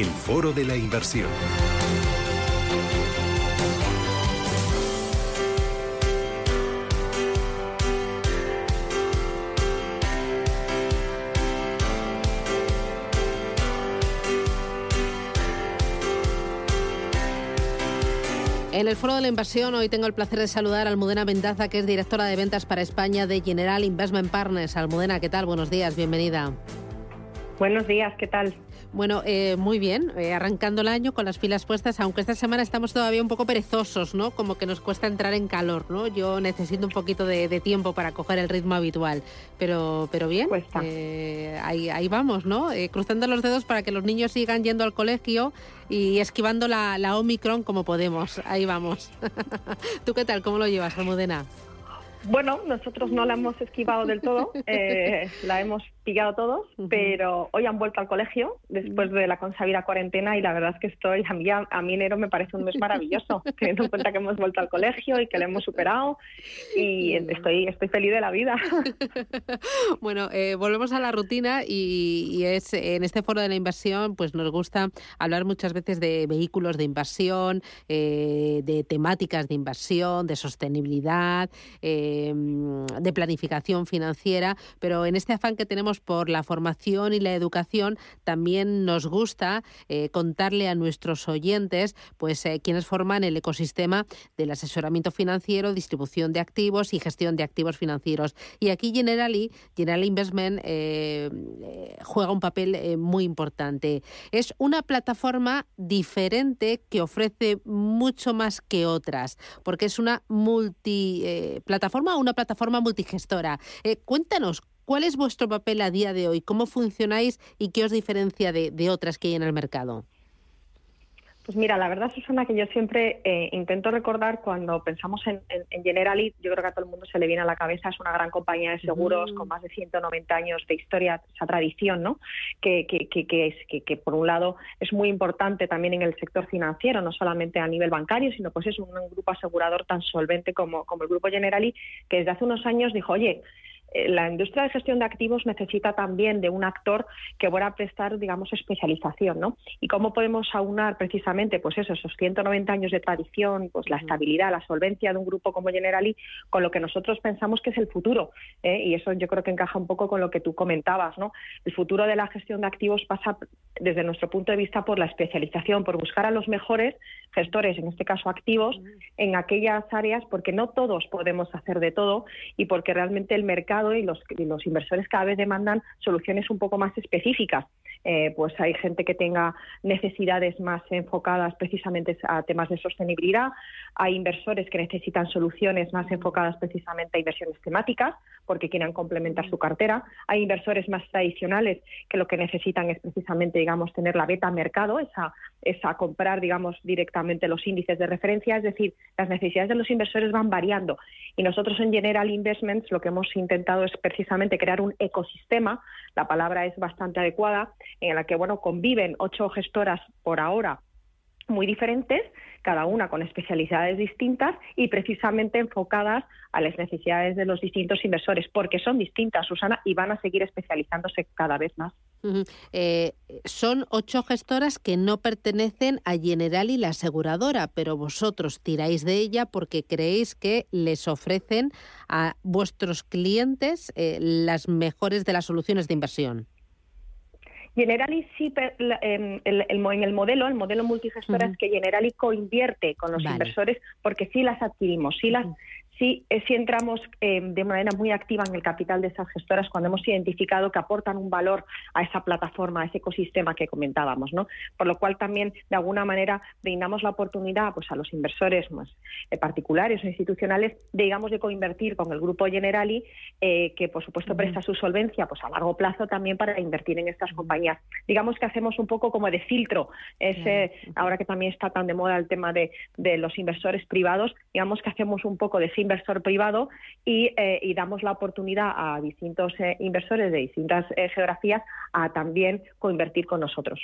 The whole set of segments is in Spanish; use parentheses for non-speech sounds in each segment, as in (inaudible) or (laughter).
el foro de la inversión. En el foro de la inversión hoy tengo el placer de saludar a Almudena Vendaza, que es directora de ventas para España de General Investment Partners. Almudena, ¿qué tal? Buenos días, bienvenida. Buenos días, ¿qué tal? Bueno, eh, muy bien, eh, arrancando el año con las pilas puestas, aunque esta semana estamos todavía un poco perezosos, ¿no? Como que nos cuesta entrar en calor, ¿no? Yo necesito un poquito de, tiempo para coger el ritmo habitual, pero, pero bien, eh, ahí, ahí vamos, ¿no? cruzando los dedos para que los niños sigan yendo al colegio y esquivando la, la Omicron como podemos, ahí vamos. (laughs) ¿Tú qué tal? ¿Cómo lo llevas, Almudena? Bueno, nosotros no la hemos esquivado del todo, (laughs) eh, la hemos pillado todos, pero hoy han vuelto al colegio después de la consabida cuarentena y la verdad es que estoy, a mí, a, mí enero me parece un mes maravilloso, (laughs) teniendo en cuenta que hemos vuelto al colegio y que lo hemos superado y estoy, estoy feliz de la vida. (laughs) bueno, eh, volvemos a la rutina y, es en este foro de la inversión, pues nos gusta hablar muchas veces de vehículos de inversión, eh, de temáticas de inversión, de sostenibilidad. Em, de planificación financiera, pero en este afán que tenemos por la formación y la educación, también nos gusta eh, contarle a nuestros oyentes pues eh, quienes forman el ecosistema del asesoramiento financiero, distribución de activos y gestión de activos financieros. Y aquí Generali, General Investment eh, juega un papel muy importante. Es una plataforma diferente que ofrece mucho más que otras, porque es una multi una plataforma multigestora. Eh, cuéntanos, ¿cuál es vuestro papel a día de hoy? ¿Cómo funcionáis y qué os diferencia de otras que hay en el mercado? Pues mira, la verdad, Susana, que yo siempre eh, intento recordar cuando pensamos en, en, Generali, yo creo que a todo el mundo se le viene a la cabeza, es una gran compañía de seguros con más de 190 años de historia, esa tradición, ¿no? Que, que, que, es, que, por un lado es muy importante también en el sector financiero, no solamente a nivel bancario, sino pues es un, un grupo asegurador tan solvente como, como el grupo Generali, que desde hace unos años dijo, oye, la industria de gestión de activos necesita también de un actor que pueda prestar, digamos, especialización, ¿no? Y cómo podemos aunar precisamente, pues eso, esos 190 años de tradición, pues la estabilidad, la solvencia de un grupo como Generali, con lo que nosotros pensamos que es el futuro. ¿eh? Y eso yo creo que encaja un poco con lo que tú comentabas, ¿no? El futuro de la gestión de activos pasa, desde nuestro punto de vista, por la especialización, por buscar a los mejores gestores, en este caso activos, en aquellas áreas, porque no todos podemos hacer de todo y porque realmente el mercado y los, los inversores cada vez demandan soluciones un poco más específicas. Eh, pues hay gente que tenga necesidades más enfocadas precisamente a temas de sostenibilidad, hay inversores que necesitan soluciones más enfocadas precisamente a inversiones temáticas porque quieran complementar su cartera, hay inversores más tradicionales que lo que necesitan es precisamente, digamos, tener la beta mercado, esa, esa comprar, digamos, directamente los índices de referencia, es decir, las necesidades de los inversores van variando. Y nosotros en General Investments lo que hemos intentado es precisamente crear un ecosistema, la palabra es bastante adecuada, en la que bueno conviven ocho gestoras por ahora muy diferentes, cada una con especialidades distintas y precisamente enfocadas a las necesidades de los distintos inversores, porque son distintas, Susana, y van a seguir especializándose cada vez más. Eh, son ocho gestoras que no pertenecen a Generali, la aseguradora, pero vosotros tiráis de ella porque creéis que les ofrecen a vuestros clientes eh, las mejores de las soluciones de inversión. Generali sí, em, en el modelo, el modelo multigestora es que Generali coinvierte con los inversores porque sí las adquirimos, sí las sí, eh, sí entramos eh, de manera muy activa en el capital de esas gestoras cuando hemos identificado que aportan un valor a esa plataforma, a ese ecosistema que comentábamos, ¿no? Por lo cual también, de alguna manera, brindamos la oportunidad pues, a los inversores más eh, particulares o institucionales, digamos, de coinvertir con el grupo Generali, que por supuesto presta su solvencia pues, a largo plazo también para invertir en estas compañías. Digamos que hacemos un poco como de filtro, ese, ahora que también está tan de moda el tema de, de los inversores privados, digamos que hacemos un poco de filtro inversor privado eh, y, damos la oportunidad a distintos eh, inversores de distintas eh, geografías a también coinvertir con nosotros.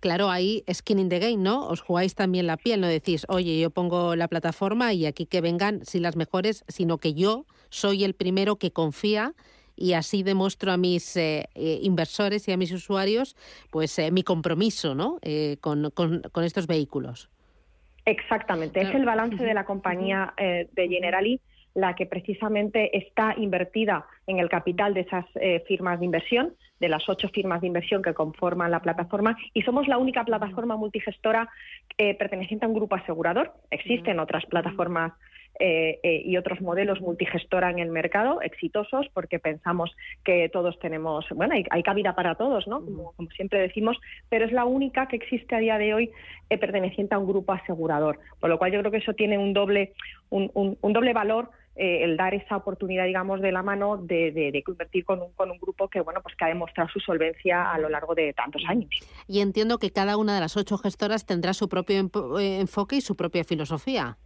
Claro, ahí skin in the game, ¿no? Os jugáis también la piel, no decís, oye, yo pongo la plataforma y aquí que vengan, si las mejores, sino que yo soy el primero que confía y así demuestro a mis eh, inversores y a mis usuarios pues eh, mi compromiso ¿no? Con, estos vehículos. Exactamente, es el balance de la compañía de Generali la que precisamente está invertida en el capital de esas eh, firmas de inversión, de las ocho firmas de inversión que conforman la plataforma, y somos la única plataforma multigestora eh, perteneciente a un grupo asegurador. Existen otras plataformas eh, y otros modelos multigestora en el mercado exitosos porque pensamos que todos tenemos, bueno, hay, cabida para todos, ¿no? Como, siempre decimos, pero es la única que existe a día de hoy perteneciente a un grupo asegurador. Por lo cual yo creo que eso tiene un doble, un doble valor eh, el dar esa oportunidad, digamos, de la mano de, de, convertir con un, con un grupo que, bueno, pues que ha demostrado su solvencia a lo largo de tantos años. Y entiendo que cada una de las ocho gestoras tendrá su propio eh, enfoque y su propia filosofía.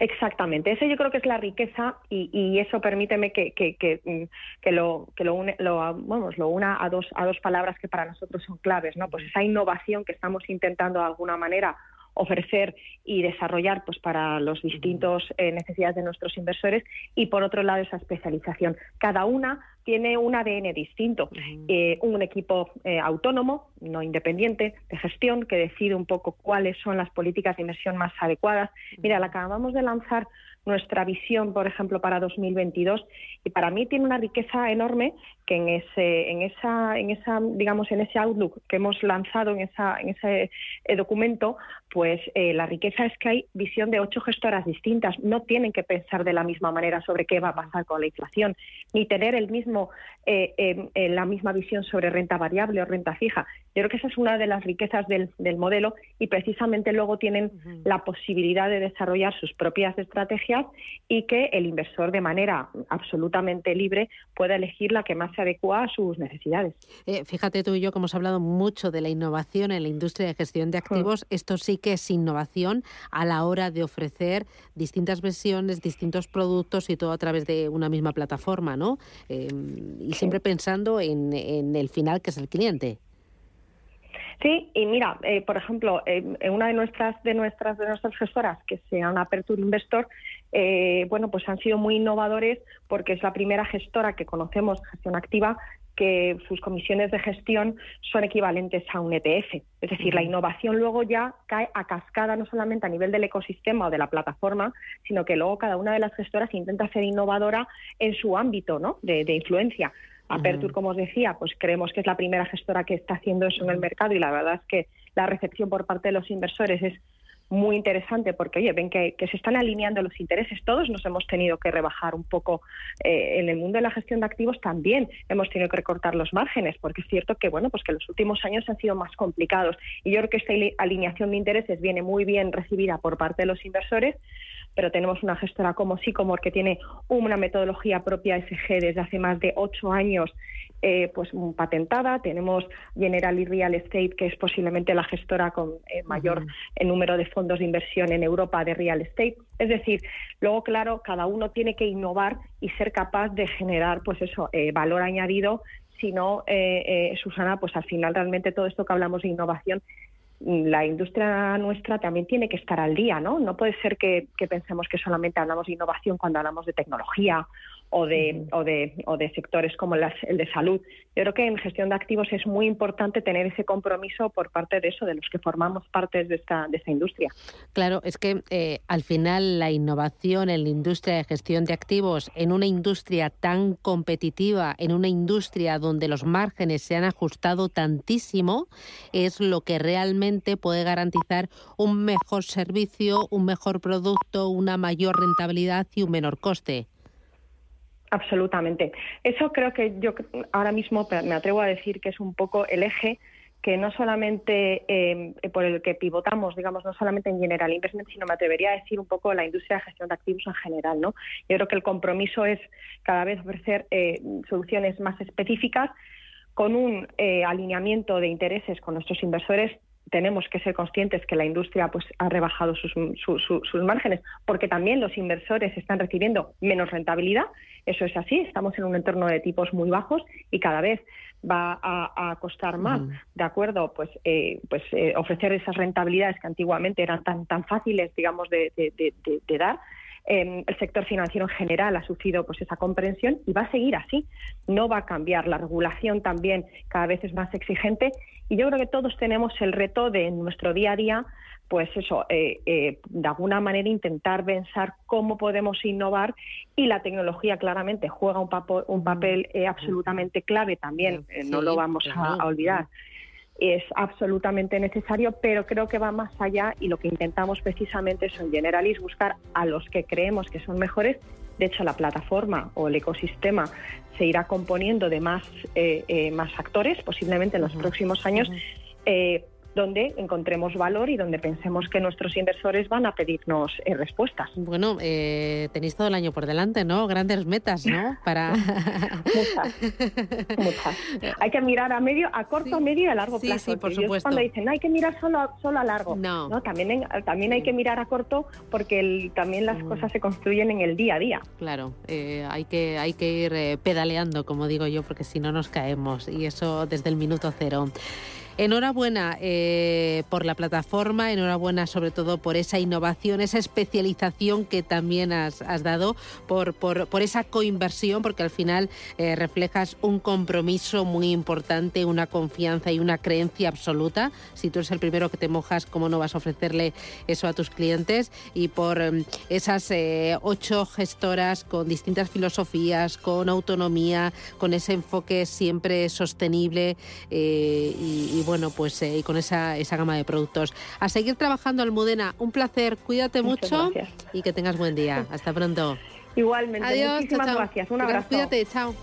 Exactamente, eso yo creo que es la riqueza y, eso permíteme que, que, que, mm, lo, que lo, une, lo, vamos, lo una a dos, a dos palabras que para nosotros son claves, ¿no? Pues esa innovación que estamos intentando de alguna manera ofrecer y desarrollar pues para los distintos eh, necesidades de nuestros inversores. Y por otro lado esa especialización. Cada una tiene un ADN distinto, eh, un equipo eh, autónomo, no independiente, de gestión, que decide un poco cuáles son las políticas de inversión más adecuadas. Mira, la acabamos de lanzar nuestra visión, por ejemplo, para 2022 y para mí tiene una riqueza enorme que en ese, en esa, en esa, digamos, en ese outlook que hemos lanzado en esa, en ese eh, documento, pues eh, la riqueza es que hay visión de ocho gestoras distintas. No tienen que pensar de la misma manera sobre qué va a pasar con la inflación, ni tener el mismo, eh, em, la misma visión sobre renta variable o renta fija. Yo creo que esa es una de las riquezas del, del modelo y precisamente luego tienen la posibilidad de desarrollar sus propias estrategias y que el inversor de manera absolutamente libre pueda elegir la que más se adecua a sus necesidades. Eh, fíjate tú y yo que hemos hablado mucho de la innovación en la industria de gestión de activos. Esto sí que es innovación a la hora de ofrecer distintas versiones, distintos productos y todo a través de una misma plataforma, ¿no? Eh, y siempre pensando en, en el final que es el cliente. Sí, y mira, eh, por ejemplo, en una de nuestras de nuestras de nuestras gestoras que se llama Aperture Investor, eh, bueno, pues han sido muy innovadores porque es la primera gestora que conocemos, gestión activa, que sus comisiones de gestión son equivalentes a un ETF. Es decir, la innovación luego ya cae a cascada no solamente a nivel del ecosistema o de la plataforma, sino que luego cada una de las gestoras intenta ser innovadora en su ámbito ¿no? de, de influencia. Aperture, como os decía, pues creemos que es la primera gestora que está haciendo eso en el mercado y la verdad es que la recepción por parte de los inversores es muy interesante porque, oye, ven que, se están alineando los intereses. Todos nos hemos tenido que rebajar un poco eh, en el mundo de la gestión de activos también. Hemos tenido que recortar los márgenes porque es cierto que, bueno, pues que los últimos años han sido más complicados. Y yo creo que esta alineación de intereses viene muy bien recibida por parte de los inversores pero tenemos una gestora como Sycomore que tiene una metodología propia SG desde hace más de ocho años eh, pues patentada. Tenemos Generali Real Estate, que es posiblemente la gestora con eh, mayor eh, número de fondos de inversión en Europa de real estate. Es decir, luego, claro, cada uno tiene que innovar y ser capaz de generar, pues eso, valor añadido. Si no, Susana, pues al final realmente todo esto que hablamos de innovación la industria nuestra también tiene que estar al día, ¿no? No puede ser que, pensemos que solamente hablamos de innovación cuando hablamos de tecnología o de, o de, o de sectores como el de salud. Yo creo que en gestión de activos es muy importante tener ese compromiso por parte de eso, de los que formamos parte de esta, de esta industria. Claro, es que eh, al final la innovación en la industria de gestión de activos, en una industria tan competitiva, en una industria donde los márgenes se han ajustado tantísimo, es lo que realmente puede garantizar un mejor servicio, un mejor producto, una mayor rentabilidad y un menor coste. Absolutamente. Eso creo que yo ahora mismo me atrevo a decir que es un poco el eje que no solamente eh, por el que pivotamos, digamos, no solamente en General Investment, sino me atrevería a decir un poco la industria de gestión de activos en general, ¿no? Yo creo que el compromiso es cada vez ofrecer eh, soluciones más específicas con un eh, alineamiento de intereses con nuestros inversores tenemos que ser conscientes que la industria pues ha rebajado sus, sus, márgenes porque también los inversores están recibiendo menos rentabilidad. Eso es así. Estamos en un entorno de tipos muy bajos y cada vez va a, costar más, de acuerdo, pues, eh, pues eh, ofrecer esas rentabilidades que antiguamente eran tan tan fáciles, digamos, de, de dar em, el sector financiero en general ha sufrido pues esa comprensión y va a seguir así. No va a cambiar. La regulación también cada vez es más exigente y yo creo que todos tenemos el reto de en nuestro día a día pues eso, eh, eh, de alguna manera intentar pensar cómo podemos innovar y la tecnología claramente juega un, un papel eh, absolutamente clave también, no lo vamos a, olvidar. Es absolutamente necesario, pero creo que va más allá y lo que intentamos precisamente es en Generalis buscar a los que creemos que son mejores. De hecho, la plataforma o el ecosistema se irá componiendo de más, más actores, posiblemente en los próximos años donde encontremos valor y donde pensemos que nuestros inversores van a pedirnos eh, respuestas. Bueno, eh, tenéis todo el año por delante, ¿no? Grandes metas, ¿no? (laughs) Para muchas, muchas. (laughs) Hay que mirar a medio, a corto, a medio y a largo plazo. Sí, por supuesto. Cuando dicen hay que mirar solo, solo a largo, no, también también hay que mirar a corto porque también las mm. cosas se construyen en el día a día. Claro, eh, hay que hay que ir pedaleando, como digo yo, porque si no nos caemos y eso desde el minuto cero. Enhorabuena eh, por la plataforma, enhorabuena sobre todo por esa innovación, esa especialización que también has, dado, por, esa coinversión, porque al final eh, reflejas un compromiso muy importante, una confianza y una creencia absoluta. Si tú eres el primero que te mojas, ¿cómo no vas a ofrecerle eso a tus clientes? Y por em, esas eh, ocho gestoras con distintas filosofías, con autonomía, con ese enfoque siempre sostenible y, y bueno, pues eh, y con esa, esa gama de productos. A seguir trabajando, Almudena. Un placer, cuídate mucho y que tengas buen día. Hasta pronto. Igualmente, Adiós, muchísimas gracias. Un abrazo. Cuídate, chao.